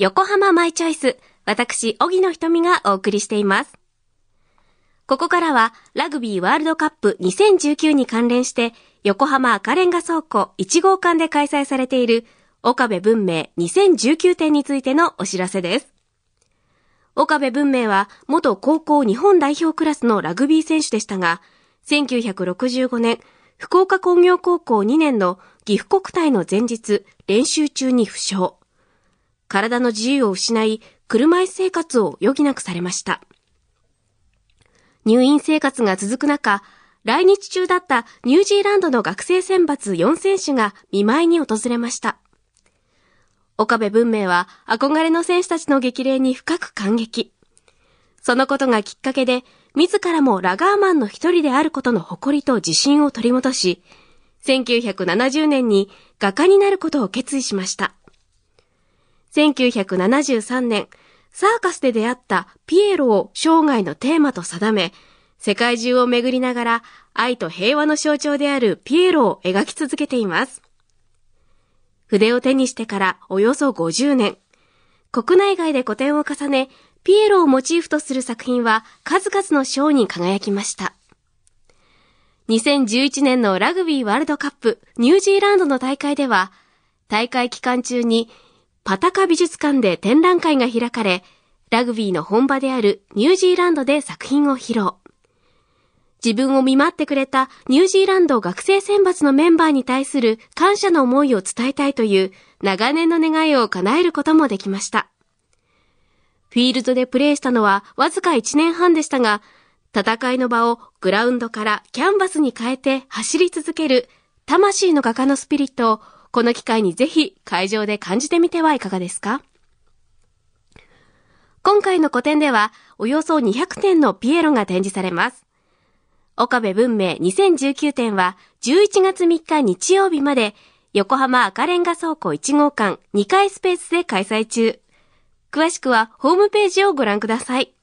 横浜マイチョイス、私、小木の瞳がお送りしています。ここからは、ラグビーワールドカップ2019に関連して、横浜赤レンガ倉庫1号館で開催されている、岡部文明2019展についてのお知らせです。岡部文明は、元高校日本代表クラスのラグビー選手でしたが、1965年、福岡工業高校2年の岐阜国体の前日、練習中に負傷。体の自由を失い、車椅子生活を余儀なくされました。入院生活が続く中、来日中だったニュージーランドの学生選抜4選手が見舞いに訪れました。岡部文明は憧れの選手たちの激励に深く感激。そのことがきっかけで、自らもラガーマンの一人であることの誇りと自信を取り戻し、1970年に画家になることを決意しました。1973年、サーカスで出会ったピエロを生涯のテーマと定め、世界中を巡りながら愛と平和の象徴であるピエロを描き続けています。筆を手にしてからおよそ50年、国内外で個展を重ね、ピエロをモチーフとする作品は数々の賞に輝きました。2011年のラグビーワールドカップニュージーランドの大会では、大会期間中にパタカ美術館で展覧会が開かれ、ラグビーの本場であるニュージーランドで作品を披露。自分を見舞ってくれたニュージーランド学生選抜のメンバーに対する感謝の思いを伝えたいという長年の願いを叶えることもできました。フィールドでプレーしたのはわずか1年半でしたが、戦いの場をグラウンドからキャンバスに変えて走り続ける魂の画家のスピリットをこの機会にぜひ会場で感じてみてはいかがですか？今回の個展ではおよそ200点のピエロが展示されます。岡部文明2019展は11月3日日曜日まで横浜赤レンガ倉庫1号館2階スペースで開催中。詳しくはホームページをご覧ください。